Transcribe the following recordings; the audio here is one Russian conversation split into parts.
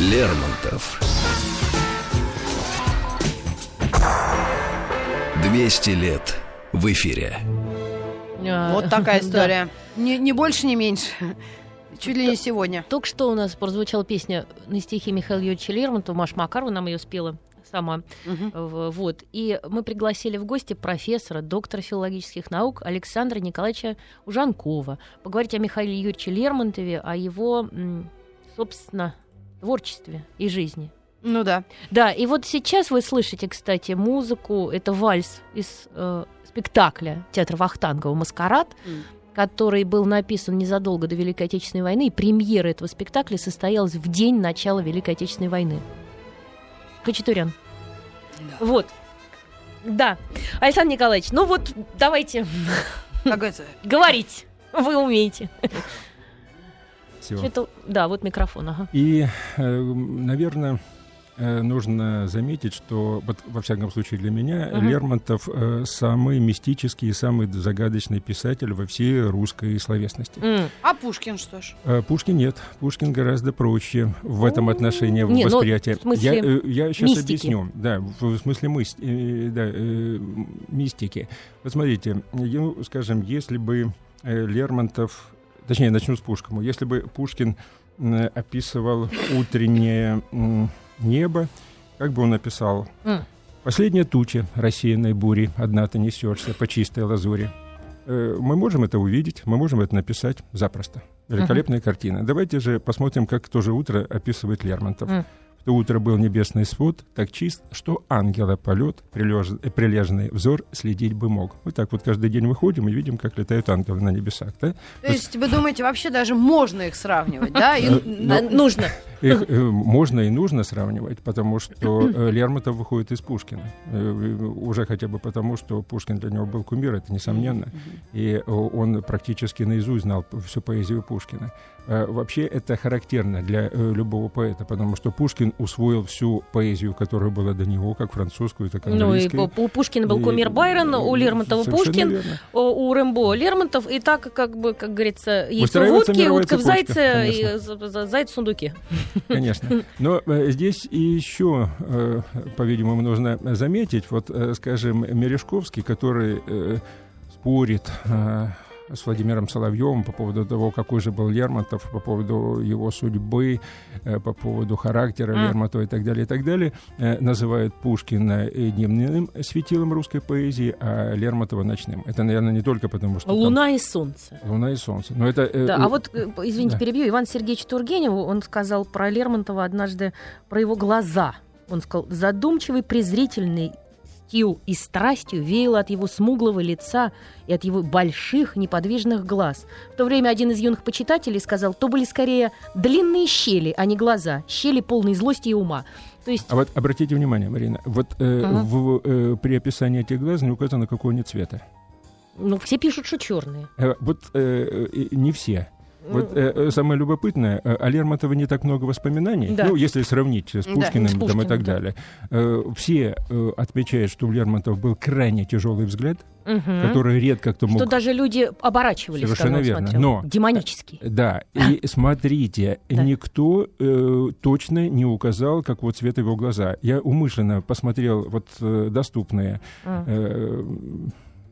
Лермонтов. 200 лет в эфире. Вот такая история. Не, не больше, не меньше. Чуть ли не сегодня. Только что у нас прозвучала песня на стихи Михаила Юрьевича Лермонтова. Маша Макарова нам ее спела сама. В- Вот. И мы пригласили в гости профессора, доктора филологических наук Александра Николаевича Ужанкова. Поговорить о Михаиле Юрьевиче Лермонтове, о его, собственно, творчестве и жизни. Ну да. Да, и вот сейчас вы слышите, кстати, музыку. Это вальс из э, спектакля театра Вахтангова «Маскарад», М. который был написан незадолго до Великой Отечественной войны. И премьера этого спектакля состоялась в день начала Великой Отечественной войны. Хачатурян. Вот. Да. Александр Николаевич, ну вот давайте Как говорить. Вы умеете. Всё. Что-то- Да, вот микрофон. Ага. И, э, наверное, э, нужно заметить, что, во всяком случае для меня, Мгм. Лермонтов э, самый мистический и самый загадочный писатель во всей русской словесности. А Пушкин что ж? Пушкин нет. Пушкин гораздо проще в этом отношении в Не, ну, восприятии. в смысле я, э, я сейчас мистики. объясню. Да, в, в смысле мыс- э, да, э, мистики. Вот смотрите, ну, скажем, если бы Лермонтов, точнее, начну с Пушкина. Если бы Пушкин э, описывал утреннее небо, как бы он описал? Последняя туча рассеянной бури, одна ты несешься по чистой лазури. Э, Мы можем это увидеть, мы можем это написать запросто. Великолепная картина. Давайте же посмотрим, как то же утро описывает Лермонтов. Мгм. То утро был небесный свод, так чист, что ангела полет, прилеж- прилежный взор следить бы мог. Мы так вот каждый день выходим и видим, как летают ангелы на небесах. Да? То есть вы думаете, вообще даже можно их сравнивать, да? И- Э, А, Нужно. Их э, можно и нужно сравнивать, потому что э, Лермонтов выходит из Пушкина. Э, Уже хотя бы потому, что Пушкин для него был кумир, это несомненно. И он практически наизусть знал всю поэзию Пушкина. Э, Вообще это характерно для э, любого поэта, потому что Пушкин усвоил всю поэзию, которая была до него, как французскую, так и Ну и английскую. у Пушкина был кумир Байрон, у Лермонтова Пушкин, верно. у Рэмбо Лермонтов, и так, как бы, как говорится, яйцо в утке, утка в зайце, и заяц в сундуке. Конечно. Но э, здесь еще, по-видимому, нужно заметить, вот, скажем, Мережковский, который спорит с Владимиром Соловьевым по поводу того, какой же был Лермонтов, по поводу его судьбы, э, по поводу характера. Лермонтова и так далее, и так далее, э, называет Пушкина дневным светилом русской поэзии, а Лермонтова ночным. Это, наверное, не только потому, что там Луна и солнце. Луна и солнце. Но это, э, Да, э, а вот, извините, да. перебью, Иван Сергеевич Тургенев, он сказал про Лермонтова однажды, про его глаза. Он сказал, задумчивый, презрительный стил и страстью веяло от его смуглого лица и от его больших неподвижных глаз. В то время один из юных почитателей сказал, то были скорее длинные щели, а не глаза, щели полной злости и ума. То есть А вот обратите внимание, Марина, вот э, Ага. в, э, при описании этих глаз не указано, какого они цвета. ну, все пишут, что черные. Э, вот э, э, не все. Вот э, э, самое любопытное, э, о Лермонтове не так много воспоминаний, Да. ну, если сравнить с Да, Пушкиным, с там, Пушкиным, и так да. далее. Э, все э, отмечают, что у Лермонтова был крайне тяжелый взгляд, Мгм. который редко кто мог... Что даже люди оборачивались, Совершенно верно. смотрел. Но- Демонический. Да, и смотрите, Да. никто э, точно не указал, какого цвета его глаза. Я умышленно посмотрел вот э, доступные М. э,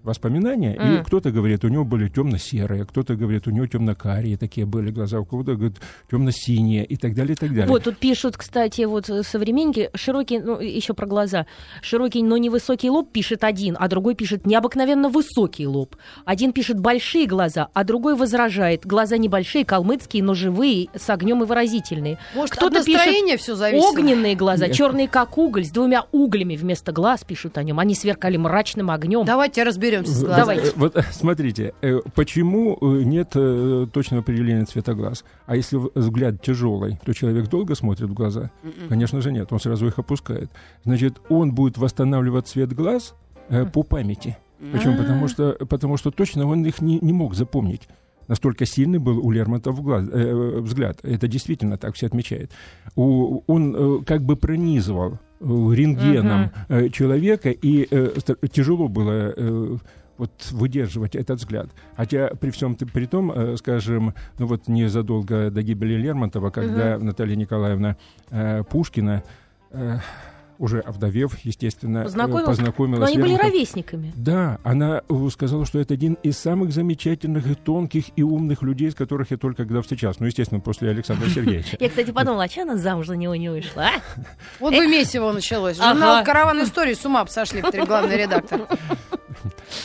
воспоминания, Мгм. и кто-то говорит, у него были темно-серые, кто-то говорит, у него темно-карие такие были глаза, у кого-то говорит, темно-синие и так далее, и так далее. Вот тут пишут, кстати, вот э, современники, широкий, ну, еще про глаза. Широкий, но невысокий лоб пишет один, а другой пишет необыкновенно высокий лоб. Один пишет большие глаза, а другой возражает. Глаза небольшие, калмыцкие, но живые, с огнем и выразительные. Может, Кто-то от настроения все зависит? Огненные глаза, Нет. черные как уголь, с двумя углями вместо глаз пишут о нем. Они сверкали мрачным огнем. Давайте разберемся с В- глазами. Давайте. э, Вот э, смотрите, э, почему нет точного определения цвета глаз? А если взгляд тяжелый, то человек долго смотрит в глаза? Мгм. Конечно же нет, он сразу их опускает. Значит, он будет восстанавливать цвет глаз э, по памяти. Почему? Потому что, потому что точно он их не, не мог запомнить. Настолько сильный был у Лермонтова глаз- э, взгляд. Это действительно так все отмечают. У- он э, как бы пронизывал э, рентгеном э, человека, и э, тяжело было э, вот выдерживать этот взгляд. Хотя при всем при том, э, скажем, ну вот незадолго до гибели Лермонтова, когда угу. Наталья Николаевна э, Пушкина э, уже овдовев, естественно, познакомилась. познакомилась Но они были ровесниками. Да, она сказала, что это один из самых замечательных и тонких и умных людей, с которых я только когда встречался. Ну, естественно, после Александра Сергеевича. Я, кстати, подумала, а что она замуж за него не вышла, а? Вот бы месиво началось. Журнал «Караван истории» с ума сошли, главный редактор.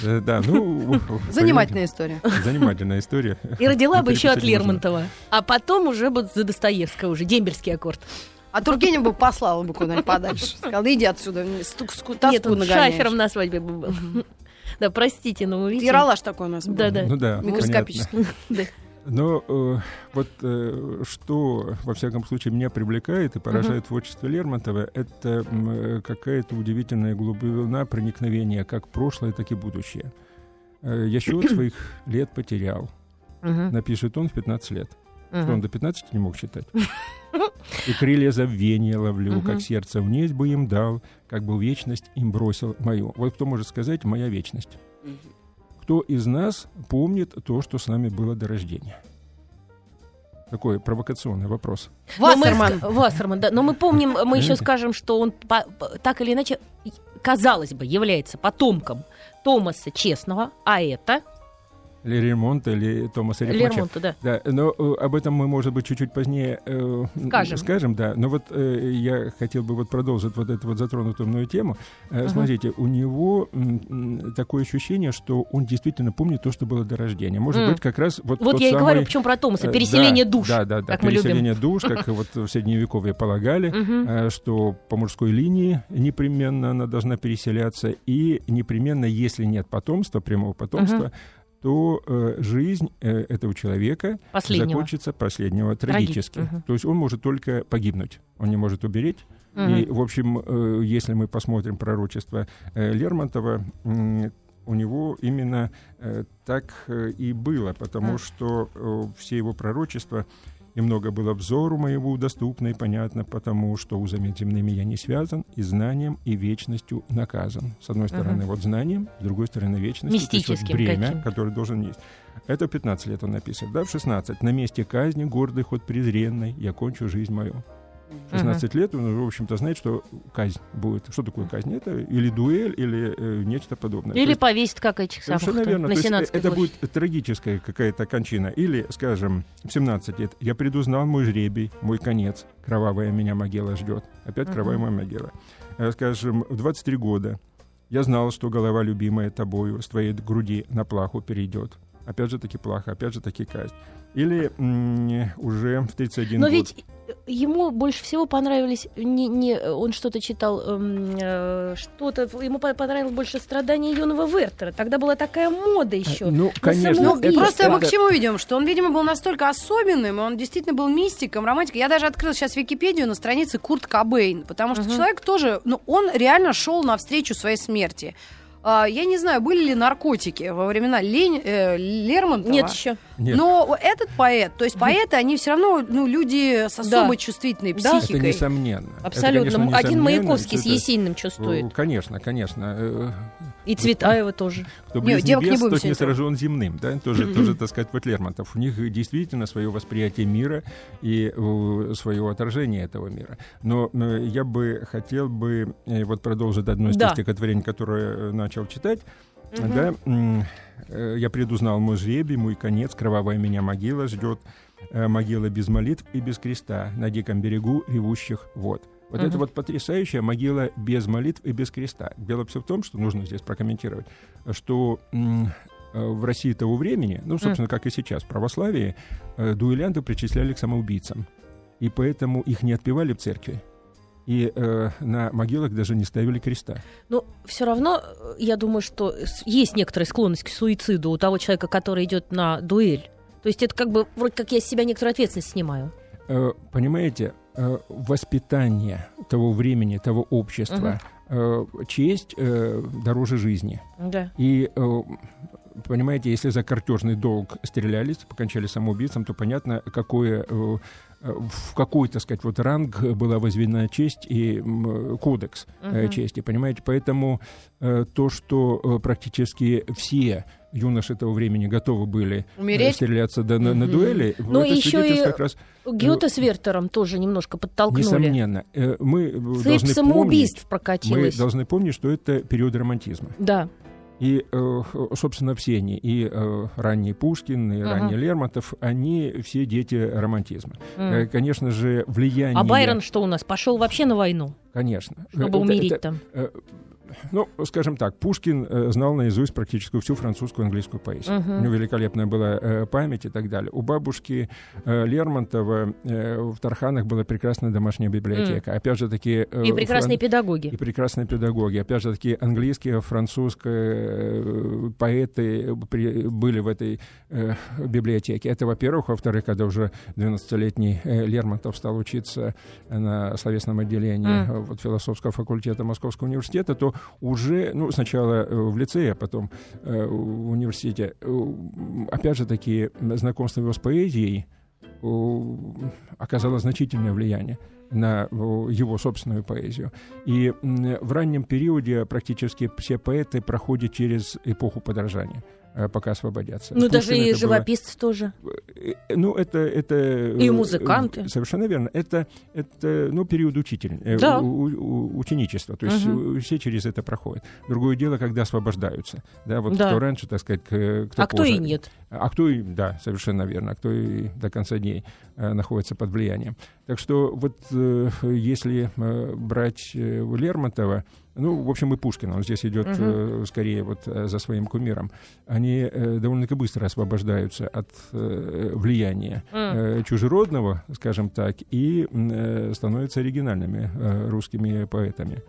Э, да, ну... Занимательная история. Занимательная история. И родила бы еще от Лермонтова. А потом уже бы за Достоевского уже, дембельский аккорд. А Тургенев бы послал бы куда-нибудь подальше. Сказал, иди отсюда, тоску Нет, он шафером на свадьбе был. Да, простите, но видим... Яралаш такой у нас был. Да-да. Ну да, Микроскопический. Но э, вот э, что, во всяком случае, меня привлекает и поражает uh-huh. творчество Лермонтова, это э, какая-то удивительная глубина проникновения как прошлое, так и будущее. Э, я счет своих лет потерял. Uh-huh. Напишет он в 15 лет. Uh-huh. Что он до 15 не мог читать. И крылья забвения ловлю, как сердце вниз бы им дал, как бы вечность им бросил мою. Вот кто может сказать «моя вечность»? Кто из нас помнит то, что с нами было до рождения? Такой провокационный вопрос. Вассерман. Мы, Вассерман, да. Но мы помним, мы еще скажем, что он по, так или иначе, казалось бы, является потомком Томаса Честного, а это Леремонта или Томаса Рихмача. Лермонта, да. да. Но э, об этом мы, может быть, чуть-чуть позднее э, скажем. скажем, да. Но вот э, я хотел бы вот продолжить вот эту вот затронутую мною тему. Э, uh-huh. Смотрите, у него м, такое ощущение, что он действительно помнит то, что было до рождения. Может mm. быть, как раз вот Вот я самый, и говорю, почему про Томаса, э, переселение да, душ, Да, да, да, как переселение душ, как вот в Средневековье полагали, э, что по мужской линии непременно она должна переселяться, и непременно, если нет потомства, прямого потомства, то э, жизнь э, этого человека последнего. закончится последнего трагически. Угу. То есть он может только погибнуть, он не может умереть. Угу. И, в общем, э, если мы посмотрим пророчество э, Лермонтова, э, у него именно э, так э, и было, потому mm. что э, все его пророчества и много было взору моего доступно и понятно, потому что узами земными я не связан, и знанием, и вечностью наказан. С одной стороны, угу. вот знанием, с другой стороны, вечностью. Мистическим вот бремя, каким? которое должен есть. Это 15 лет он написан. Да, в 16. На месте казни гордый ход презренный, я кончу жизнь мою. 16 uh-huh. лет, он, в общем-то, знает, что казнь будет. Что такое казнь? Это или дуэль, или э, нечто подобное. Или есть, повесить, как этих самых. Совершенно верно. На То есть, это будет трагическая какая-то кончина. Или, скажем, в 17 лет я предузнал мой жребий, мой конец. Кровавая меня могила ждет. Опять uh-huh. кровавая могила. Э, скажем, в 23 года я знал, что голова, любимая тобою, с твоей груди на плаху перейдет. Опять же таки плаха, опять же таки казнь. Или м- уже в 31 Но год. ведь ему больше всего понравились не, не он что-то читал эм, э, что-то ему понравилось больше страдания юного Вертера. Тогда была такая мода еще а, ну конечно. ну, просто это... мы к чему видим что он видимо был настолько особенным он действительно был мистиком романтиком. Я даже открыл сейчас Википедию на странице Курт Кобейн потому что угу. человек тоже ну он реально шел навстречу своей смерти я не знаю, были ли наркотики во времена Лень, э, Лермонтова. Нет еще. Нет. Но этот поэт, то есть поэты, они все равно ну, люди с особой да. чувствительной психикой. Это несомненно. Абсолютно. Это, конечно, Один Маяковский это... с Есениным чувствует. Ну, конечно, конечно. Э, И Цветаева тоже. Кто близ Нет, небес, не тот не сражен земным. Да? Тоже, тоже, так сказать, вот Лермонтов. У них действительно свое восприятие мира и свое отражение этого мира. Но э, я бы хотел бы вот продолжить одно из да. стихотворений, которое начал читать, угу. да, э, я предузнал мой жребий, мой конец, кровавая меня могила ждет, э, могила без молитв и без креста на диком берегу ревущих вод. Вот uh это вот потрясающая могила без молитв и без креста. Дело все в том, что нужно здесь прокомментировать, что э, в России того времени, ну, собственно, как и сейчас, в православии, дуэлянты причисляли к самоубийцам. И поэтому их не отпевали в церкви и э, на могилах даже не ставили креста. Но все равно, э, я думаю, что есть некоторая склонность к суициду у того человека, который идет на дуэль. То есть это как бы вроде как я с себя некоторую ответственность снимаю. Э, понимаете, э, воспитание того времени, того общества, угу. э, честь э, дороже жизни. Да. И э, понимаете, если за картежный долг стрелялись, покончали самоубийцем, то понятно, какое э, в какой, так сказать, вот ранг была возведена честь и кодекс uh-huh. чести, понимаете? Поэтому то, что практически все юноши того времени готовы были Умереть? стреляться да, на, на дуэли, ну, это еще и как раз... Гёте с Вертером тоже немножко подтолкнули. Несомненно. Мы Цепь должны самоубийств помнить, прокатилась. Мы должны помнить, что это период романтизма. Да. И, э, собственно, все они, и э, ранний Пушкин, и uh-huh. ранний Лермонтов, они все дети романтизма. Uh-huh. Конечно же, влияние... А Байрон что у нас? Пошел вообще на войну? Конечно. Чтобы это, умереть это, там. Ну, скажем так, Пушкин э, знал наизусть практически всю французскую английскую поэзию. Uh-huh. У него великолепная была э, память и так далее. У бабушки э, Лермонтова в Тарханах была прекрасная домашняя библиотека. Uh-huh. Опять же таки... И прекрасные фран... педагоги. И прекрасные педагоги. Опять же таки английские, французские поэты были в этой библиотеке. Это, во-первых. Во-вторых, когда уже 12-летний э, Лермонтов стал учиться на словесном отделении uh-huh. вот, философского факультета Московского университета, то уже, ну, сначала э, в лицее, а потом э, в университете, э, опять же таки, знакомство его с поэзией оказало значительное влияние на его собственную поэзию. И в раннем периоде практически все поэты проходят через эпоху подражания. Э, пока освободятся. Ну, даже и живописцы было... тоже. Э, ну, это... это и музыканты. Совершенно верно. Это, это ну, период учитель, э, да. у, у, ученичества. То есть угу. все через это проходят. Другое дело, когда освобождаются. Да, вот да. кто раньше, так сказать, кто А позже. кто и нет. А кто и, да, совершенно верно, а кто и до конца дней э, находится под влиянием. Так что вот э, если э, брать э, Лермонтова, ну, в общем, и Пушкина, он здесь идет э, скорее вот э, за своим кумиром, они э, довольно-таки быстро освобождаются от влияния э, чужеродного, скажем так, и становятся оригинальными русскими поэтами.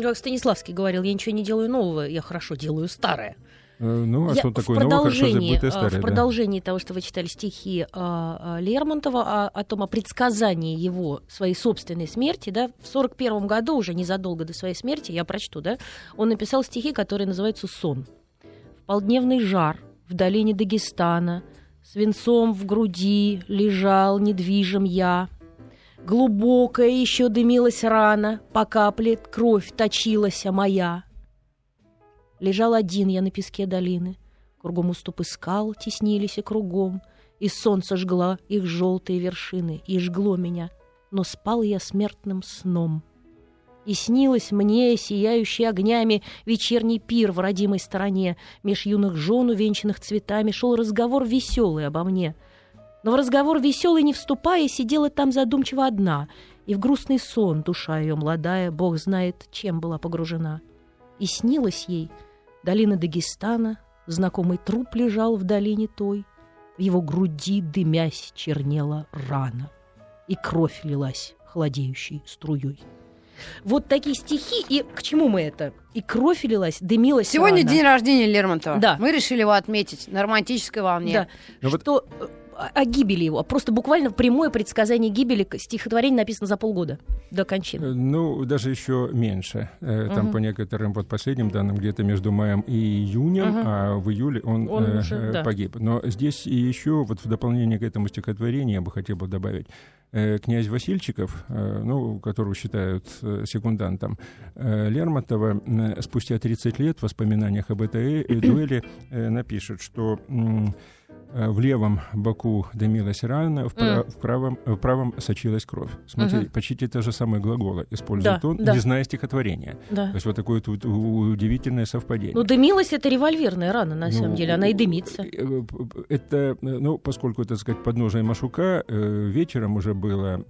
Как Станиславский говорил, я ничего не делаю нового, я хорошо делаю старое. Э, ну, а я что такое новое, хорошо забытое старое? В продолжении да. того, что вы читали стихи а, а, Лермонтова о, о том, о предсказании его своей собственной смерти, да, в сорок первом году, уже незадолго до своей смерти, я прочту, да, он написал стихи, которые называются «Сон». В полдневный жар в долине Дагестана, свинцом в груди лежал недвижим я, Глубокая еще дымилась рана, по капле кровь точилась моя — Лежал один я на песке долины. Кругом уступы скал теснились и кругом, И солнце жгло их желтые вершины, И жгло меня, но спал я смертным сном. И снилось мне, сияющий огнями, Вечерний пир в родимой стороне, Меж юных жен, увенчанных цветами, Шел разговор веселый обо мне. Но в разговор веселый не вступая, Сидела там задумчиво одна, И в грустный сон душа ее молодая, Бог знает, чем была погружена. И снилось ей — Долина Дагестана, знакомый труп лежал в долине той, в его груди дымясь чернела рана, и кровь лилась холодеющей струей. Вот такие стихи, и к чему мы это? И кровь лилась, дымилась Сегодня рана. день рождения Лермонтова. Да. Мы решили его отметить на романтической волне. Да. Но ну что вот о гибели его, а просто буквально прямое предсказание гибели стихотворение написано за полгода до кончины. Э, ну, даже еще меньше. Там угу. по некоторым вот последним данным где-то между маем и июнем, угу. а в июле он, он э, уже, да. погиб. Но здесь еще вот в дополнение к этому стихотворению я бы хотел бы добавить э, князь Васильчиков, э, ну, которого считают э, секундантом э, Лермонтова, э, спустя 30 лет в воспоминаниях об этой дуэли э, напишет, что Э, в левом боку дымилась рана, в, mm. в, правом, в правом сочилась кровь. Смотрите, uh-huh. почти те же самые глаголы использует да, он, да. не зная стихотворения. Да. То есть вот такое вот удивительное совпадение. Ну, дымилась это револьверная рана, на ну, самом деле, она и дымится. Э, это, ну, поскольку, так сказать, подножие Машука, э, вечером уже было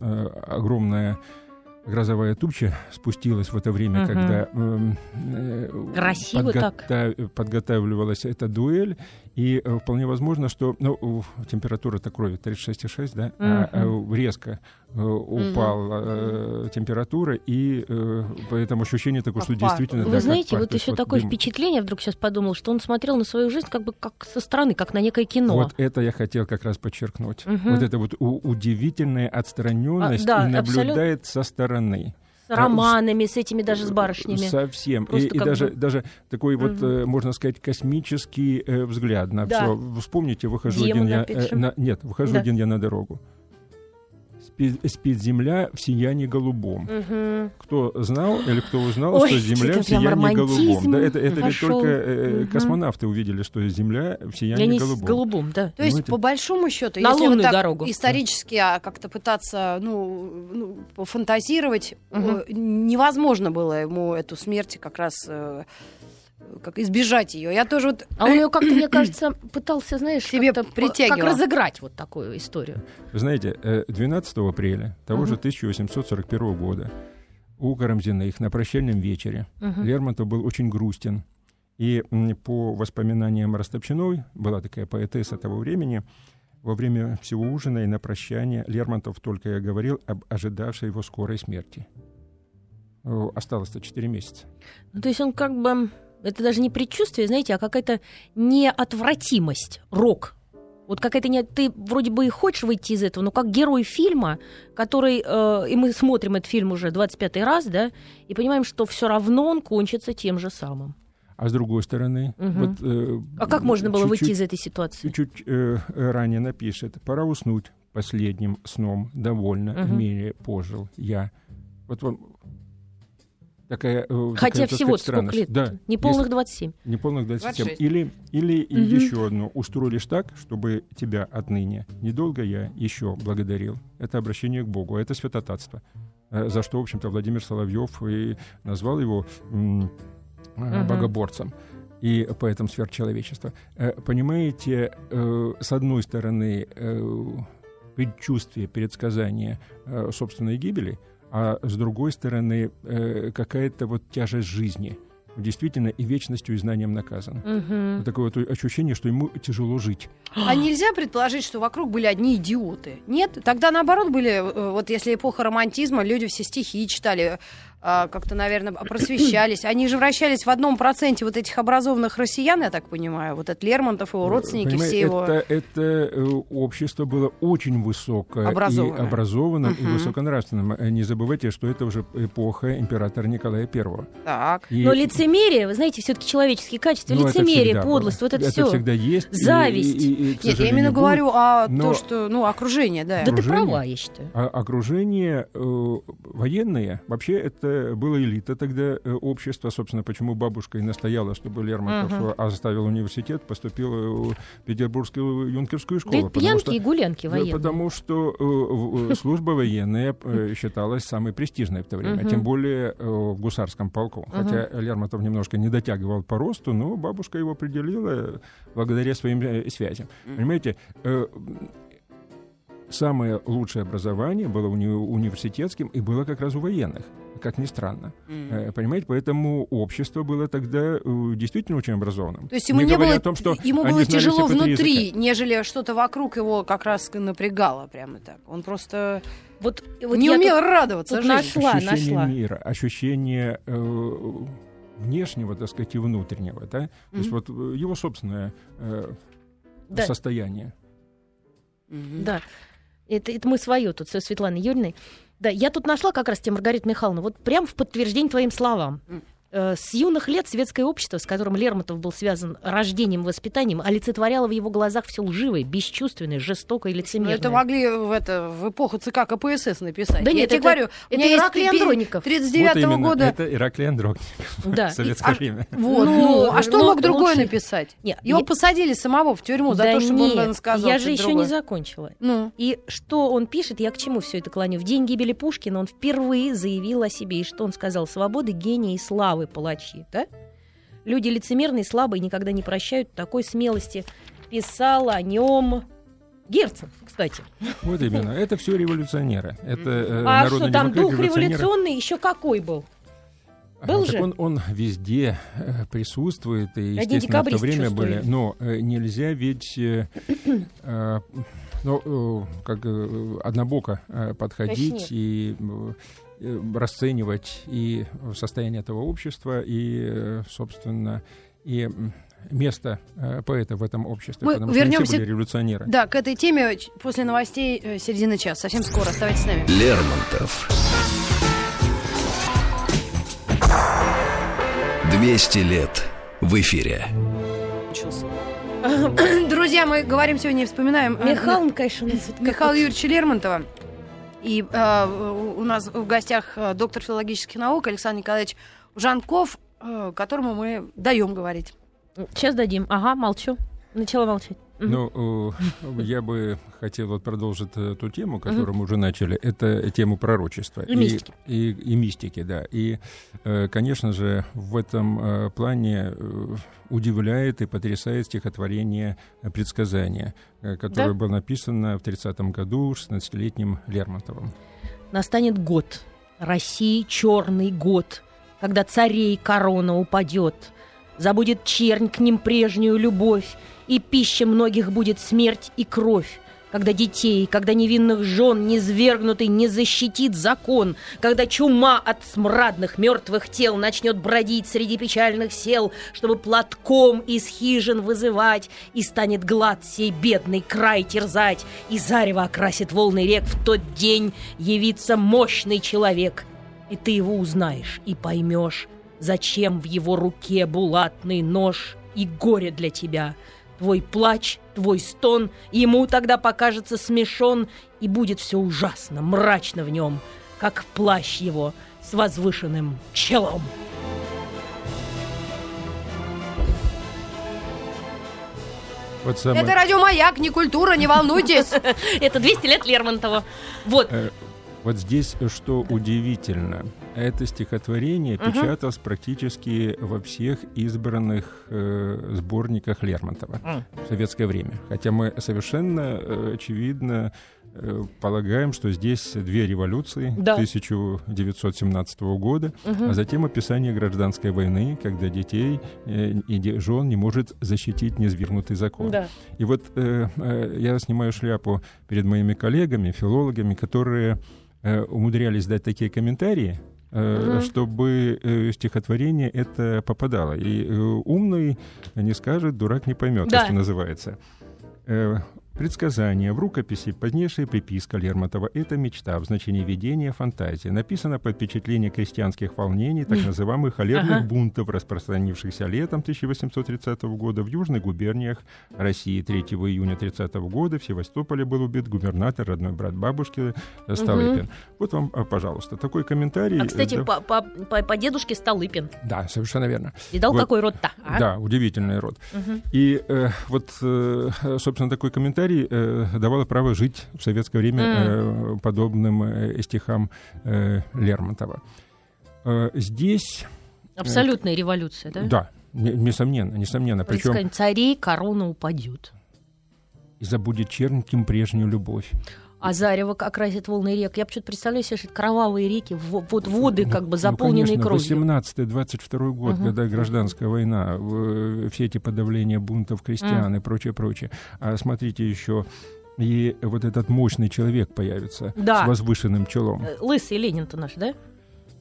огромное грозовая туча спустилась в это время, угу. когда э, Красиво подго- так. подготавливалась эта дуэль, и э, вполне возможно, что ну, температура-то крови 36,6, да, угу. а, а резко э, упала э, температура, и э, поэтому ощущение такое, что действительно... Вы да, знаете, вот еще вот такое дым. впечатление, вдруг сейчас подумал, что он смотрел на свою жизнь как бы как со стороны, как на некое кино. Вот это я хотел как раз подчеркнуть. Угу. Вот это вот удивительная отстраненность а, да, и наблюдает абсолютно. со стороны романами, с этими даже с барышнями. Совсем. Просто и, и даже, бы... даже такой угу. вот, э, можно сказать, космический э, взгляд на да. все. Вспомните, выхожу один я... Э, на, нет, выхожу да. один я на дорогу. Спит, земля в сиянии голубом. Мгм. Кто знал или кто узнал, Ой, что земля в сиянии голубом? Да, это, это ведь только э, Мгм. космонавты увидели, что земля в сиянии Я не с голубом. голубом, да. То есть, Ну, это- по большому счету, На если лунную вот так дорогу. исторически а, как-то пытаться ну, ну, пофантазировать, Мгм. э, невозможно было ему эту смерть как раз э, как избежать ее. Я тоже вот А он ее как-то, мне кажется, пытался, знаешь, Себе притягивал. Как разыграть вот такую историю. Вы знаете, э, 12 апреля того же 1841 года у Карамзиных на прощальном вечере Мгм. Лермонтов был очень грустен. И по воспоминаниям Растопчиной, была такая поэтесса того времени, во время всего ужина и на прощание Лермонтов только и говорил об ожидавшей его скорой смерти. О, Осталось-то 4 месяца. Ну, то есть он как бы... Это даже не предчувствие, знаете, а какая-то неотвратимость, рок. Вот какая-то не... Ты вроде бы и хочешь выйти из этого, но как герой фильма, который... э, и мы смотрим этот фильм уже 25-й раз, да, и понимаем, что все равно он кончится тем же самым. А с другой стороны, Мгм. вот, э, А как можно было выйти из этой ситуации? Чуть-чуть э, ранее напишет, пора уснуть последним сном, довольно в Мгм. мире пожил я. Вот вам такая... э, Хотя такая, так всего сказать, сколько лет? Да, Не полных 27. Не полных 27. 26. Или, или Мгм. еще одно. Устроились так, чтобы тебя отныне недолго я еще благодарил. Это обращение к Богу, это святотатство. Э, За что, в общем-то, Владимир Соловьев и назвал его м, Мгм. богоборцем и поэтом сверхчеловечества. Понимаете, с одной стороны, предчувствие, предсказание собственной гибели, а с другой стороны, э, какая-то вот тяжесть жизни. Действительно, и вечностью, и знанием наказан. Вот такое вот ощущение, что ему тяжело жить. А нельзя предположить, что вокруг были одни идиоты? Нет? Тогда наоборот были, э, вот если эпоха романтизма, люди все стихи читали, как-то, наверное, просвещались. Они же вращались в одном проценте вот этих образованных россиян, я так понимаю. Вот это Лермонтов, его родственники, Понимаете, все его... это, это э, общество было очень высокое Образованное. и образованным, и Мгм. высоконравственным. Э, Не забывайте, что это уже эпоха императора Николая I. Так. И- Но лицемерие, вы знаете, все-таки человеческие качества, ну, это лицемерие, подлость, было. вот это, Это все. всегда есть. и- Зависть. и- и, к Нет, я именно будет. говорю о но- том, что, ну, окружение, да. Да ты права, я считаю. А окружение э, военное, вообще это было элита тогда э, общества, собственно, почему бабушка и настояла, чтобы Лермонтов э, оставил университет, поступил в Петербургскую юнкерскую школу. Да это потому пьянки что- и гулянки военные. Потому что э, э, служба военная считалась самой престижной в то время, тем более в гусарском полку. Хотя Лермонтов немножко не дотягивал по росту, но бабушка его определила благодаря своим связям. Понимаете, самое лучшее образование было уни- университетским и было как раз у военных, как ни странно. Э, Понимаете, поэтому общество было тогда э, действительно очень образованным. То есть ему Не не, было, о том, что ему было тяжело внутри, языка. нежели что-то вокруг его как раз напрягало прямо так. Он просто Вот, вот не умел тут- радоваться тут жизни. нашла, ощущение нашла. мира, ощущение э, внешнего, так сказать, и внутреннего, да? То есть вот э, его собственное э, Да. состояние. Мгм. Да, это, это мы свое тут со Светланой Юрьевной. Да, я тут нашла как раз тебе, Маргарита Михайловна, вот прям в подтверждение твоим словам. Э, С юных лет светское общество, с которым Лермонтов был связан рождением и воспитанием, олицетворяло в его глазах все лживое, бесчувственное, жестокое и Ну, лицемерное. это могли в, это, в эпоху ЦК КПСС написать. Да Я нет, тебе это- говорю, это Ираклий Андроников. 39 вот именно, года. это Ираклий Андроников Да. в советское А- время. Вот, Ну, ну, а что ну, мог другой лучше- написать? Нет, Его я- посадили самого в тюрьму за Да то, нет, он сказал. я же еще другое. не закончила. Ну, И что он пишет, я к чему все это клоню? В день гибели Пушкина он впервые заявил о себе. И что он сказал? Свободы, гения и славы палачи. Да? Люди лицемерные, слабые, никогда не прощают такой смелости. Писал о нем Герцен, кстати. Вот именно. Это все революционеры. Это э, а что там дух революционный еще какой был? Был А, так же? Он, он везде э, присутствует, и, естественно, в то время были. Но э, нельзя ведь э, э, ну, э, как э, однобоко подходить Конечно. и расценивать и состояние этого общества, и, э, собственно, и место э, поэта в этом обществе, Мы потому что вернемся все были революционеры. да, к этой теме после новостей э, середины часа. Совсем скоро. Оставайтесь с нами. Лермонтов. 200 лет в эфире. Друзья, мы говорим сегодня и вспоминаем э, Михаил, конечно, вот- Юрьевича Лермонтова. И э, у нас в гостях э, доктор филологических наук Александр Николаевич Жанков, э, которому мы даем говорить. Сейчас дадим. Ага, молчу. Начала молчать. Ну, э, я бы хотел вот продолжить э, ту тему, которую мы уже начали. Это тему пророчества. И мистики. И, и мистики, да. И, э, конечно же, в этом плане удивляет и потрясает стихотворение «Предсказание», э, которое Да? было написано в 30-м году 16-летним Лермонтовым. Настанет год. России черный год, когда царей корона упадет. Забудет чернь к ним прежнюю любовь, и пища многих будет смерть и кровь. Когда детей, когда невинных жен низвергнутый не защитит закон, когда чума от смрадных мертвых тел начнет бродить среди печальных сел, чтобы платком из хижин вызывать, и станет глад сей бедный край терзать, и зарево окрасит волны рек, в тот день явится мощный человек, и ты его узнаешь и поймешь, зачем в его руке булатный нож и горе для тебя. Твой плач, твой стон ему тогда покажется смешон, и будет все ужасно, мрачно в нем, как плащ его с возвышенным челом. Вот самое... Это радиомаяк, не культура, не волнуйтесь. Это 200 лет Лермонтова. Вот. Э, Вот здесь что удивительно, это стихотворение Мгм. печаталось практически во всех избранных э, сборниках Лермонтова М. в советское время. Хотя мы совершенно э, очевидно э, полагаем, что здесь две революции Да. 1917 года, Мгм. а затем описание гражданской войны, когда детей э, и жен не может защитить низвергнутый закон. Да. И вот э, э, я снимаю шляпу перед моими коллегами, филологами, которые э, умудрялись дать такие комментарии, Мгм. чтобы э, стихотворение это попадало. И умный не скажет, дурак не поймет, Да. что называется. Предсказание в рукописи, позднейшая приписка Лермонтова — это мечта в значении видения, фантазии. Написано под впечатление крестьянских волнений, так называемых холерных бунтов, распространившихся летом 1830 года в южных губерниях России. 3 июня 30 года в Севастополе был убит губернатор, родной брат бабушки э, Столыпин. Вот вам, э, пожалуйста, такой комментарий. А, кстати, э, да, по, по, по- по дедушке Столыпин. да, совершенно верно. Видал, Вот. какой род-то? а? Да, удивительный род. Мгм. И э, вот, э, собственно, такой комментарий э, давало право жить в советское время э, подобным э, стихам э, Лермонтова. Э, здесь, Абсолютная революция, да? да, не- несомненно, несомненно. Причем царей корона упадет. и забудет чернким прежнюю любовь. А зарево окрасит волны рек. Я почему-то представляю себе, что это кровавые реки, во- вот воды как бы Ну, заполненные конечно, кровью. 18-22 год, Мгм. когда гражданская война, в- все эти подавления бунтов крестьян и прочее, прочее. А смотрите еще, и вот этот мощный человек появится Да. с возвышенным челом. Э, Лысый Ленин-то наш, да?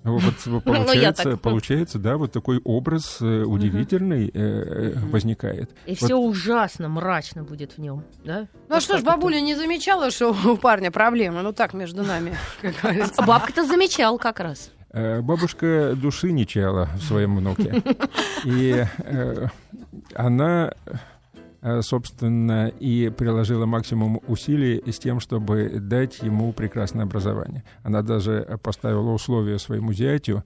Вот Ну, я получается, так. получается, да, вот такой образ э, удивительный э, э, возникает. И Вот все ужасно мрачно будет в нем, да? Ну Вот что ж, бабуля не замечала, что у парня проблемы? Ну так, между нами, как говорится. А бабка-то замечал как раз. Бабушка души не чаяла в своем внуке. И э, она, собственно, и приложила максимум усилий с тем, чтобы дать ему прекрасное образование. Она даже поставила условие своему зятю, э,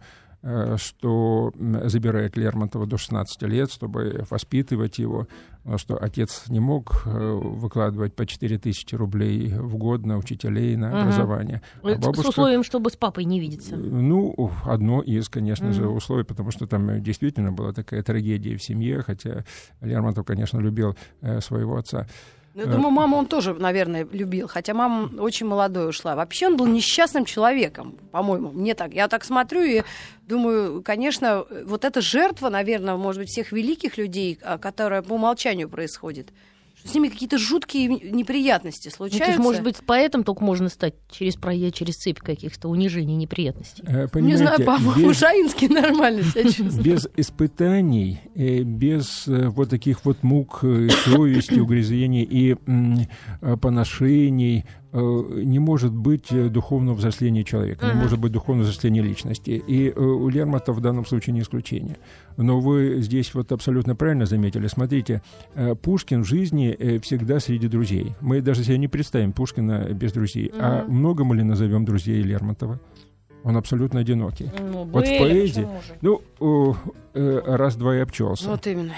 что м, забирает Лермонтова до 16 лет, чтобы воспитывать его, потому что отец не мог э, выкладывать по 4 тысячи рублей в год на учителей, на Мгм. образование. А С- С бабушка- условием, чтобы с папой не видеться. ну, одно из, конечно же, Мгм. условий, потому что там э, действительно была такая трагедия в семье, хотя Лермонтов, конечно, любил э, своего отца. Ну, Я думаю, маму он тоже, наверное, любил, хотя мама очень молодой ушла. Вообще он был несчастным человеком, по-моему. Мне так. Я так смотрю и думаю, конечно, вот эта жертва, наверное, может быть, всех великих людей, а, которая по умолчанию происходит. Что с ними какие-то жуткие неприятности Ну, случаются. то есть, может быть, поэтому только можно стать через проезд, через цепь каких-то унижений, неприятностей. Э, Не знаю, понимаете, по-моему, без- Шаинский нормально себя чувствует. без испытаний, э, без э, вот таких вот мук, совести, угрызений и поношений, не может быть э, духовного взросления человека, не Мгм. может быть духовного взросления личности. И э, у Лермонтова в данном случае не исключение. Но вы здесь вот абсолютно правильно заметили. Смотрите, э, Пушкин в жизни э, всегда среди друзей. Мы даже себе не представим Пушкина без друзей. А много мы ли назовем друзей Лермонтова? Он абсолютно одинокий. Ну, Вот в поэзии-? Ну, э, раз-два и обчелся. Вот именно.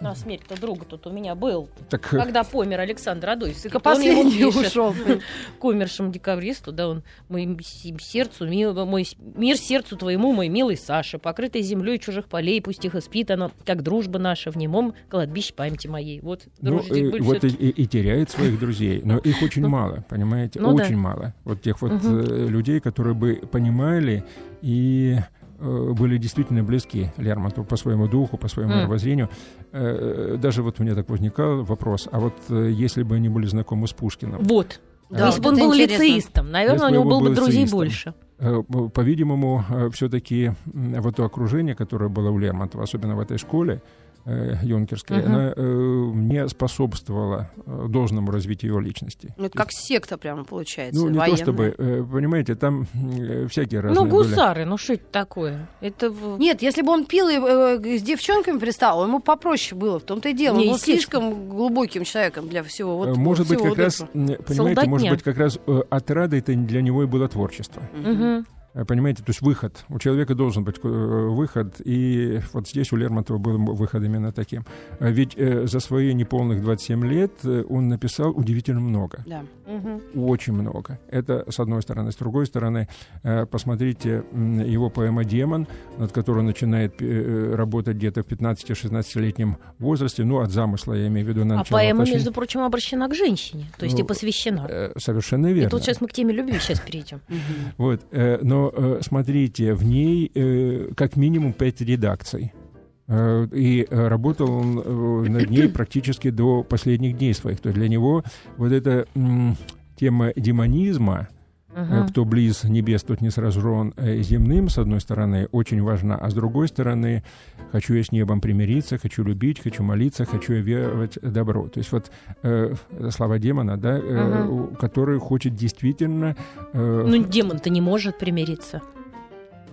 На смерть-то друга тут у меня был. Так, Когда помер Александр Адойский, Только он ему последний пишет. ушел. к умершему декабристу, да, он мой с- сердцу, мой мир сердцу твоему, мой милый Саша, покрытый землей чужих полей, пусть их испитано, как дружба наша в немом кладбище памяти моей. Вот, Ну, дружите, э, были вот и, и- и теряет своих друзей, но их очень Ну, мало, понимаете, ну да. очень мало. Вот тех вот э, людей, которые бы понимали и э, были действительно близки Лермонтову по своему духу, по своему М. мировоззрению. Э, Даже вот у меня так возникал вопрос, а вот э, если бы они были знакомы с Пушкиным, Вот. Да, Если вот бы он был интересно. лицеистом, наверное, Если у него было бы друзей лицеистом. больше. Э, По-видимому, все-таки вот то окружение, которое было у Лермонтова, особенно в этой школе э, юнкерской, Мгм. она э, не способствовала э, должному развитию его личности. Ну, это как секта прямо получается. Ну, не военная. то чтобы, э, понимаете, там э, всякие разные Ну, были. гусары, ну что это такое? Это Нет, если бы он пил и э, с девчонками пристал, ему попроще было. В том-то и дело. Не, он был слишком глубоким человеком для всего вот Э, может быть, всего как вот раз, этого. понимаете, Солдатня. может быть, как раз э, отрадой это для него и было творчество. Мгм. Э, Понимаете, то есть выход. У человека должен быть э, выход, и вот здесь у Лермонтова был выход именно таким. А Ведь э, за свои неполных 27 лет он написал удивительно много. Да. Мгм. Очень много. Это с одной стороны. С другой стороны, посмотрите его поэма «Демон», над которой он начинает работать где-то в 15-16-летнем возрасте. Ну, от замысла, я имею в виду, на А поэма, уточнить. между прочим, обращена к женщине, то есть и Ну, посвящена. Э, Совершенно И верно. тут сейчас мы к теме любви сейчас перейдем. Вот, э, но э, смотрите, в ней э, как минимум пять редакций. Э, И работал он над ней практически до последних дней своих. То есть для него вот эта тема демонизма, э, Мгм. кто близ небес, тот не сражен э, земным, с одной стороны, очень важна, а с другой стороны, хочу я с небом примириться, хочу любить, хочу молиться, хочу я веровать добро. То есть вот э, слова демона, да, э, у- который хочет действительно э, Ну, демон-то не может примириться.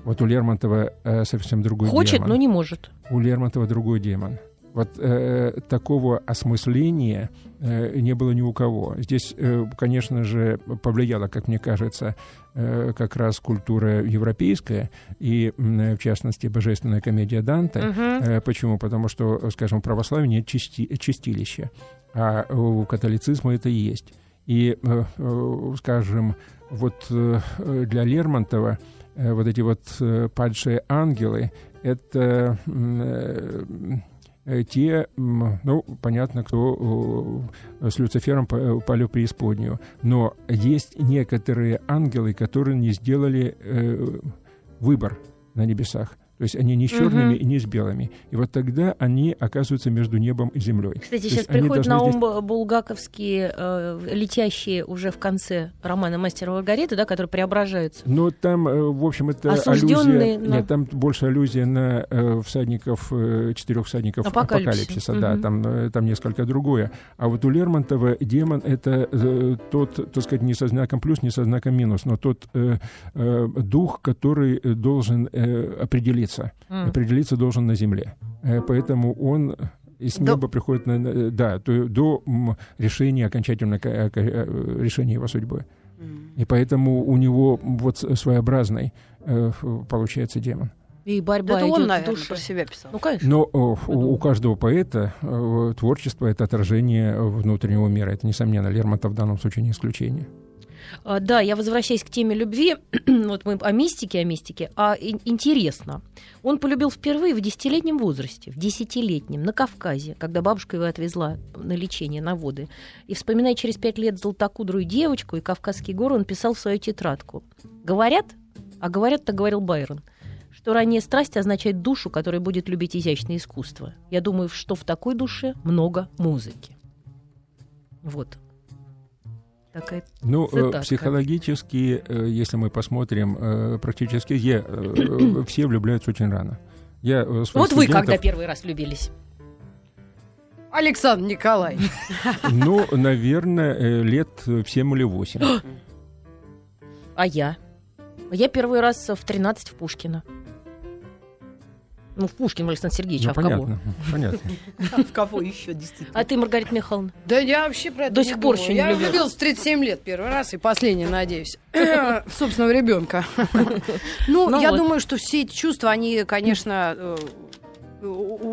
вот у Лермонтова э, совсем другой Хочет, демон. но не может. У Лермонтова другой демон. Вот э, такого осмысления э, не было ни у кого. Здесь, э, конечно же, повлияла, как мне кажется, э, как раз культура европейская и, м, в частности, божественная комедия Данте. Мгм. Э, Почему? Потому что, скажем, в православии нет чисти- чистилища, а у католицизма это есть. И, э, э, скажем, вот э, для Лермонтова э, вот эти вот э, падшие ангелы — это э, э, те, м, ну, понятно, кто э, с Люцифером по- упали в преисподнюю. Но есть некоторые ангелы, которые не сделали э, выбор на небесах. То есть они не с черными Мгм. и не с белыми. И вот тогда они оказываются между небом и землей. Кстати, То сейчас приходят на здесь- ум бу- булгаковские, э, летящие уже в конце романа «Мастер и Маргарита», да, которые преображаются. Но там, э, в общем, это аллюзия... на- Нет, там больше аллюзия на э, всадников, э, четырех всадников Апокалипсиса. апокалипсиса. да, Мгм. там, э, там несколько другое. А вот у Лермонтова демон — это э, тот, так сказать, не со знаком плюс, не со знаком минус, но тот э, э, дух, который э, должен э, определиться. М. Определиться должен на земле. Э, поэтому он из До- неба приходит на, да, то- до решения, окончательного ка- э, решения его судьбы. И поэтому у него вот своеобразный э, получается демон. И борьба Это идет он, наверное, душе. про себя писал. Ну, конечно. Но о, у, у каждого поэта э, творчество — это отражение внутреннего мира. Это, несомненно, Лермонтов в данном случае не исключение. А, Да, я возвращаюсь к теме любви. вот мы о мистике, о мистике. А ин- интересно, он полюбил впервые в десятилетнем возрасте, в десятилетнем, на Кавказе, когда бабушка его отвезла на лечение, на воды. И вспоминая через пять лет золотокудрую девочку и Кавказские горы, он писал в свою тетрадку. Говорят, а говорят, так говорил Байрон, что ранняя страсть означает душу, которая будет любить изящное искусство. Я думаю, что в такой душе много музыки. Вот. Такая Ну, э, Цитатка. психологически, э, если мы посмотрим, э, практически е- э, все влюбляются очень рано. Я Вот вы студентов- когда первый раз влюбились? Александр Николаевич. Ну, наверное, лет в 7 или 8. А я? Я первый раз в 13 в Пушкино. Ну, в Пушкин, Александр Сергеевич, Ну, а в кого? понятно, понятно. В кого еще действительно? А ты, Маргарита Михайловна? Да я вообще про это До не сих пор еще не Я влюбилась. в 37 лет первый раз и последний, надеюсь. Собственного ребенка. Ну, Ну я думаю, что все эти чувства, они, конечно, э,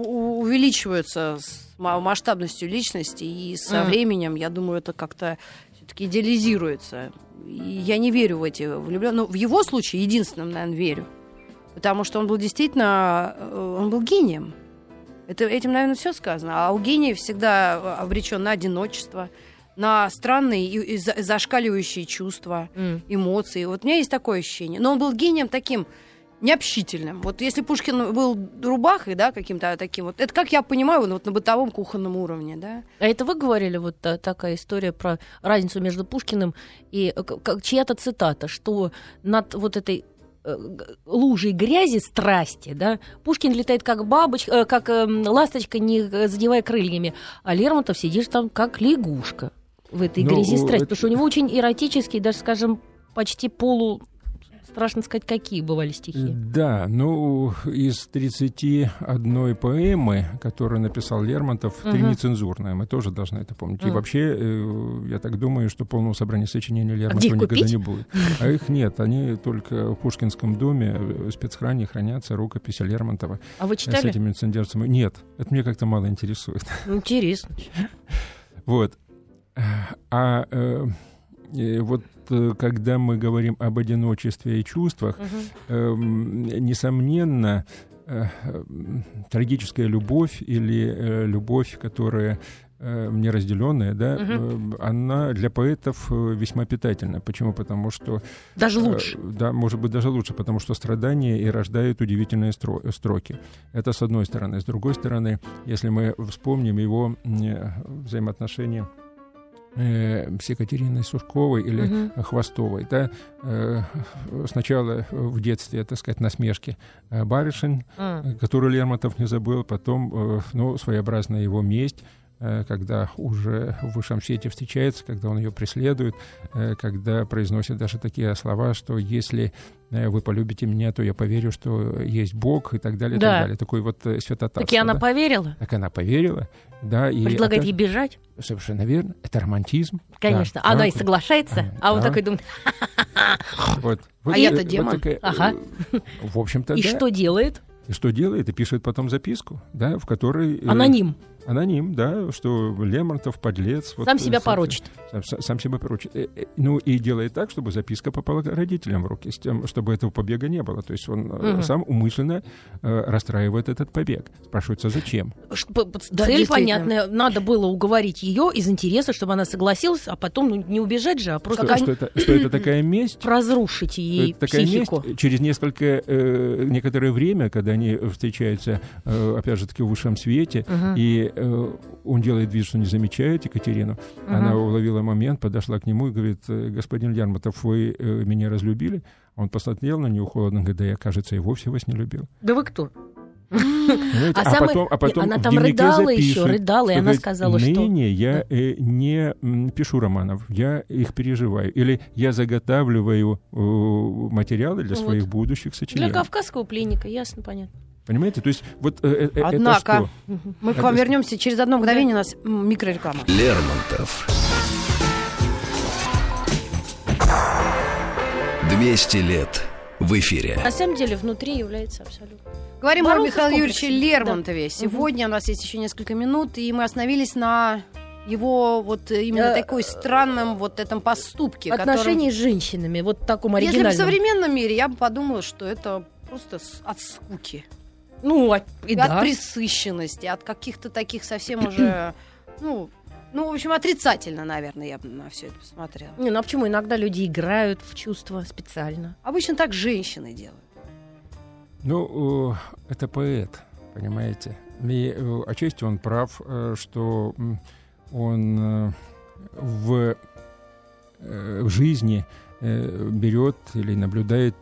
увеличиваются с ма- масштабностью личности, и со временем, я думаю, это как-то все-таки идеализируется. И я не верю в эти влюбленные. Ну, в его случае единственным, наверное, верю. Потому что он был действительно, э, он был гением. Это, этим, наверное, все сказано. А у гения всегда обречен на одиночество, на странные и, и за- зашкаливающие чувства, М. эмоции. Вот у меня есть такое ощущение. Но он был гением таким необщительным. Вот если Пушкин был рубахой, да, каким-то таким вот, это как я понимаю, вот на бытовом кухонном уровне, да. А это вы говорили, вот та- такая история про разницу между Пушкиным и э, как, чья-то цитата, что над вот этой э, лужей грязи страсти, да, Пушкин летает как бабочка, э, как эм, ласточка, не э, задевая крыльями, а Лермонтов сидишь там как лягушка в этой Ну, грязи страсти, это- потому что у него очень эротический, даже, скажем, почти полу, страшно сказать, какие бывали стихи. Да, ну, из 31 поэмы, которую написал Лермонтов, три Мгм. нецензурные, мы тоже должны это помнить. И Мгм. вообще, э, я так думаю, что полного собрания сочинений где Лермонтова их никогда не будет. А их нет, они только в Пушкинском доме, э, в спецхране хранятся рукописи Лермонтова А вы э, с читали? этими инцидентами. Нет, это мне как-то мало интересует. Интересно. Вот. А э, э, вот э, когда мы говорим об одиночестве и чувствах, Мгм. эм, несомненно, э, трагическая любовь или э, любовь, которая э, неразделенная, да, э, она для поэтов э, весьма питательна. Почему? Потому что Даже Э, лучше. Да, может быть, даже лучше, потому что страдания и рождают удивительные стро- строки. Это с одной стороны. С другой стороны, если мы вспомним его э, взаимоотношения э, с Екатериной Сушковой или Мгм. Хвостовой, да, э, сначала в детстве, так сказать, насмешки э, барышень, М. которую Лермонтов не забыл, потом, э, ну, своеобразная его месть, э, когда уже в высшем свете встречается, когда он ее преследует, э, когда произносит даже такие слова, что если э, вы полюбите меня, то я поверю, что есть Бог и так далее, и Да. так далее. Такой вот э, святотатство. Так и она да. поверила. Так она поверила, да, и Предлагает это- ей бежать. совершенно верно, это романтизм. Конечно. Да, Она да. и соглашается, А, а он да. такой думает, Вот, вот, А я-то э, вот демон. такая, Ага. э, В общем-то, и да. что делает? И что делает? И пишет потом записку, да, в которой... э, Аноним. Да, что Лермонтов подлец. вот, Сам э, себя порочит. Сам, сам- сам себя порочит. Э, э, Ну и делает так, чтобы записка попала к родителям в руки, с тем, чтобы этого побега не было. То есть он Мгм. сам умышленно э, расстраивает этот побег. Спрашивается, зачем? Да, Цель понятная. Надо было уговорить ее из интереса, чтобы она согласилась, а потом ну, не убежать же, а просто Что, что это, что это такая месть? разрушить ей Это такая психику. месть. Через несколько, э, некоторое время, когда они встречаются, э, опять же таки, в высшем свете, Мгм. и он делает вид, что не замечает Екатерину. Мгм. Она уловила момент, подошла к нему и говорит, «Э, господин Лермонтов, вы э, меня разлюбили? Он посмотрел на нее холодно, говорит, да я, кажется, и вовсе вас не любил. Да вы кто? А А, самое- потом, а потом она там рыдала еще, запишет, рыдала, и она говорит, сказала, что... ныне я э, не пишу романов, я их переживаю. Или я заготавливаю э, материалы для Вот. своих будущих Для сочинений. кавказского пленника, ясно, понятно. Понимаете? То есть вот э, э, Однако, это что? мы к вам вернемся через одно мгновение, у нас микрореклама. Лермонтов. 200 лет в эфире. На самом деле внутри является абсолютно. Говорим о Боролся с Михаиле Юрьевиче. Лермонтове. Сегодня у нас есть еще несколько минут, и мы остановились на его вот именно Э, такой странном вот этом поступке. которым- Отношения с женщинами, вот таком Если бы в оригинальном. современном мире, я бы подумала, что это просто от скуки, Ну, а- и и да. от присыщенности, от каких-то таких совсем уже, ну, ну, в общем, отрицательно, наверное, я бы на все это посмотрела. Не, ну а почему иногда люди играют в чувства специально? Обычно так женщины делают. Ну, э, это поэт, понимаете. И э, отчасти он прав, э, что он в, в жизни берет или наблюдает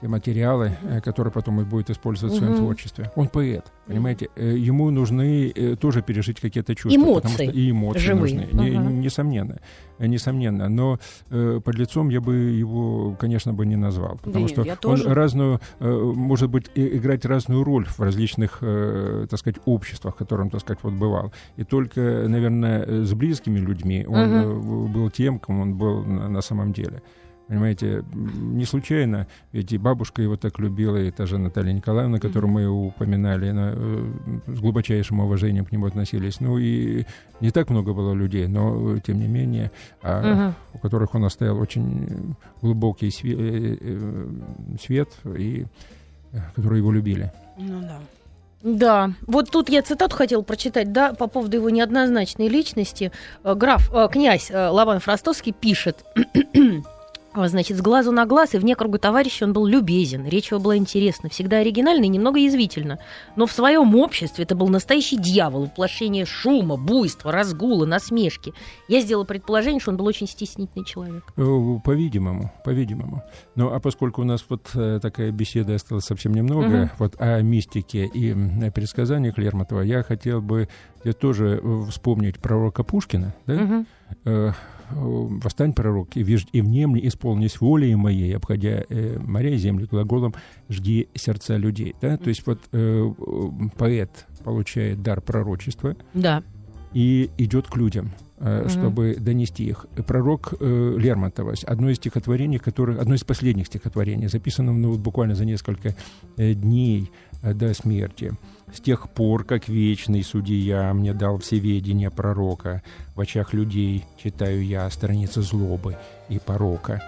те материалы, э, которые потом и будет использовать в своем творчестве. Он поэт, понимаете? Э, Ему нужны э, тоже пережить какие-то чувства. потому Эмоции что и эмоции живые. нужны, не- Ага. несомненно. Несомненно. Но э, под лицом я бы его, конечно, бы не назвал. Потому нет, что я он тоже. разную, э, может быть, и- играть разную роль в различных, э, так сказать, обществах, в котором, так сказать, вот бывал. И только, наверное, с близкими людьми он в- был тем, кем он был на, на самом деле. Понимаете, не случайно, ведь и бабушка его так любила, и та же Наталья Николаевна, которую мы упоминали, она, э, с глубочайшим уважением к нему относились. Ну и не так много было людей, но э, тем не менее, а, Мгм. у которых он оставил очень глубокий све- э, э, свет, и которые его любили. Ну да. Да, вот тут я цитату хотел прочитать, да, по поводу его неоднозначной личности. Граф, э, князь э, Лаван Фростовский пишет, значит, с глазу на глаз и вне круга товарища он был любезен, речь его была интересна, всегда оригинальна и немного язвительна. Но в своем обществе это был настоящий дьявол, воплощение шума, буйства, разгула, насмешки. Я сделала предположение, что он был очень стеснительный человек. Э, По-видимому, по-видимому. Ну, а поскольку у нас вот э, такая беседа осталась совсем немного, Мгм. вот о мистике и о предсказаниях Лермонтова, я хотел бы э, тоже э, вспомнить пророка Пушкина, да? Мгм. Э, «Восстань, пророк, и, виж- и внемли, исполнись волей моей, обходя э, моря и земли глаголом «жди сердца людей». Да? То есть вот э, э, поэт получает дар пророчества, Да. и идет к людям, Мгм. чтобы донести их. Пророк э, Лермонтова, одно из стихотворений, которое, одно из последних стихотворений, записано ну, вот буквально за несколько э, дней до смерти. «С тех пор, как вечный судья мне дал всеведение пророка, в очах людей читаю я страницы злобы и порока».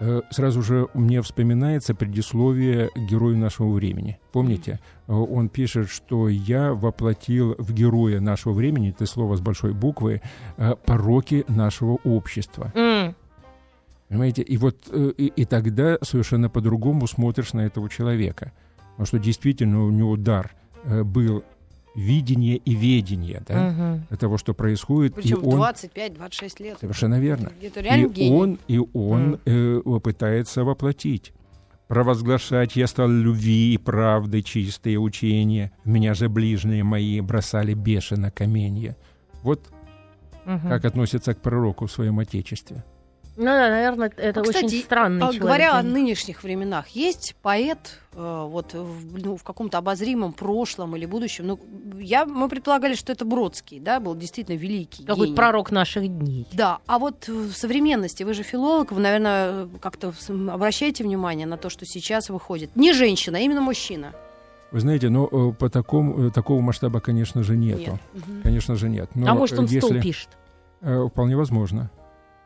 Э, Сразу же мне вспоминается предисловие герою нашего времени. Помните? Э, Он пишет, что я воплотил в героя нашего времени, это слово с большой буквы, э, пороки нашего общества. М. Понимаете? И вот э, и, и тогда совершенно по-другому смотришь на этого человека. Потому что действительно у него дар э, был видение и ведение да, Мгм. того, что происходит. Причем и он... 25-26 лет. Совершенно верно. Это и гений. он, и он э, пытается воплотить. Провозглашать я стал любви и правды чистые учения. Меня же ближние мои бросали бешено каменья. Вот Мгм. как относятся к пророку в своем отечестве. Ну да, наверное, это А, кстати, очень странный а, человек. Говоря о нынешних временах, есть поэт э, вот в, ну, в каком-то обозримом прошлом или будущем. Ну, я, мы предполагали, что это Бродский, да, был действительно великий. Какой-то гений. пророк наших дней. Да, а вот в современности, вы же филолог, вы, наверное, как-то обращаете внимание на то, что сейчас выходит. Не женщина, а именно мужчина. Вы знаете, но э, по такому, э, такого масштаба, конечно же, нету. Нет. Конечно же, нет. Но, а может, он э, стол если- пишет? Э, Вполне возможно.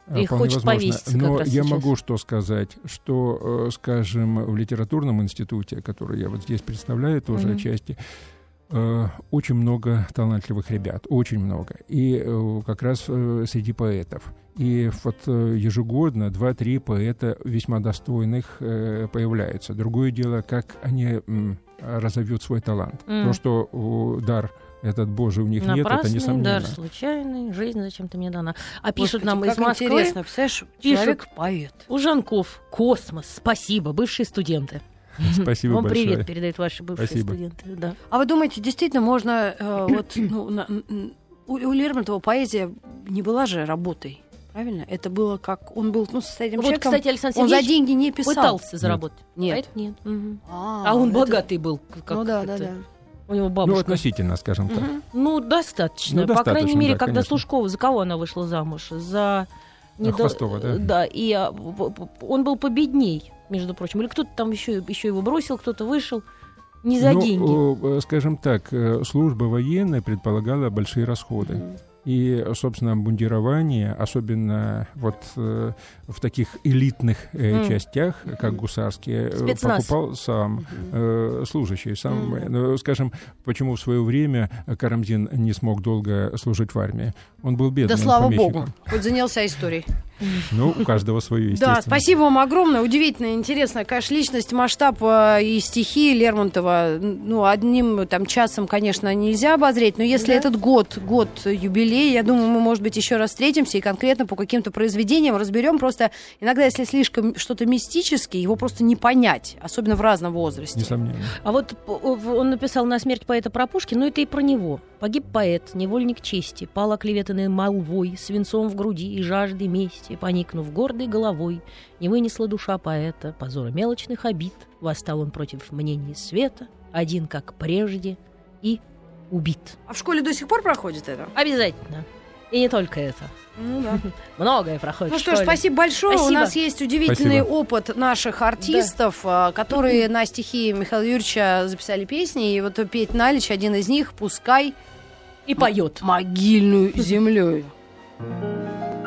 Э, И вполне хочет возможно. повеситься как Но я сейчас. могу что сказать, что, э, скажем, в литературном институте, который я вот здесь представляю тоже Мгм. отчасти, э, очень много талантливых ребят, очень много. И э, как раз среди поэтов. И вот ежегодно два-три поэта весьма достойных появляются. Другое дело, как они разовьют свой талант. М. То, что дар этот Божий у них нет, это Напрасный несомненно. дар, случайный, жизнь зачем-то мне дана. А пишут Господи, нам из как Москвы, интересно, представляешь, Пишут. человек поэт. Ужанков, космос, спасибо, бывшие студенты. Спасибо Вам большое. привет передают ваши бывшие Спасибо. студенты. Да. А вы думаете, действительно можно э, вот ну, на- у, у Лермонтова поэзия не была же работой, правильно? Это было как он был ну состоятельным Вот, человеком. кстати, Александр он за Сергеевич деньги не писал. пытался заработать. Нет. Это нет. Мгм. А, А он это- богатый был. Как ну да, да, это. да. У него Ну, бабушка. относительно, скажем так. Мгм. Ну, достаточно. Ну, По крайней достаточно, мере, да, когда конечно. Служкова, за кого она вышла замуж? За... недо- Хвостова, да? Да, и а, он был победней, между прочим. Или кто-то там еще, еще его бросил, кто-то вышел. Не за Ну, деньги. э, скажем так, э, служба военная предполагала большие расходы. Мгм. И, собственно, обмундирование, особенно вот э, в таких элитных э, М. частях, как гусарские, э, Спецназ. покупал сам э, служащий. Сам, ну, скажем, почему в свое время Карамзин не смог долго служить в армии? Он был бедным Да слава помещиком. богу, хоть занялся историей. Ну, у каждого свое, естественно. Да, спасибо вам огромное. Удивительно, интересно. Конечно, личность, масштаб э, и стихи Лермонтова, ну, одним там часом, конечно, нельзя обозреть, но если этот год, год юбилей, я думаю, мы, может быть, еще раз встретимся и конкретно по каким-то произведениям разберем. Просто иногда, если слишком что-то мистическое, его просто не понять, особенно в разном возрасте. Несомненно. А вот он написал на смерть поэта про Пушкина, но это и про него. Погиб поэт, невольник чести, пал оклеветанный молвой, свинцом в груди и жаждой мести, поникнув гордой головой, не вынесла душа поэта позора мелочных обид, восстал он против мнений света, один как прежде и убит. А в школе до сих пор проходит это? Обязательно. И не только это. Ну да. Многое проходит. Ну что ж, спасибо большое. Спасибо. У нас есть удивительный Спасибо. опыт наших артистов, а, которые на стихи Михаила Юрьевича записали песни. И вот Петь Налич, один из них, пускай И поет. могильную землей. Thank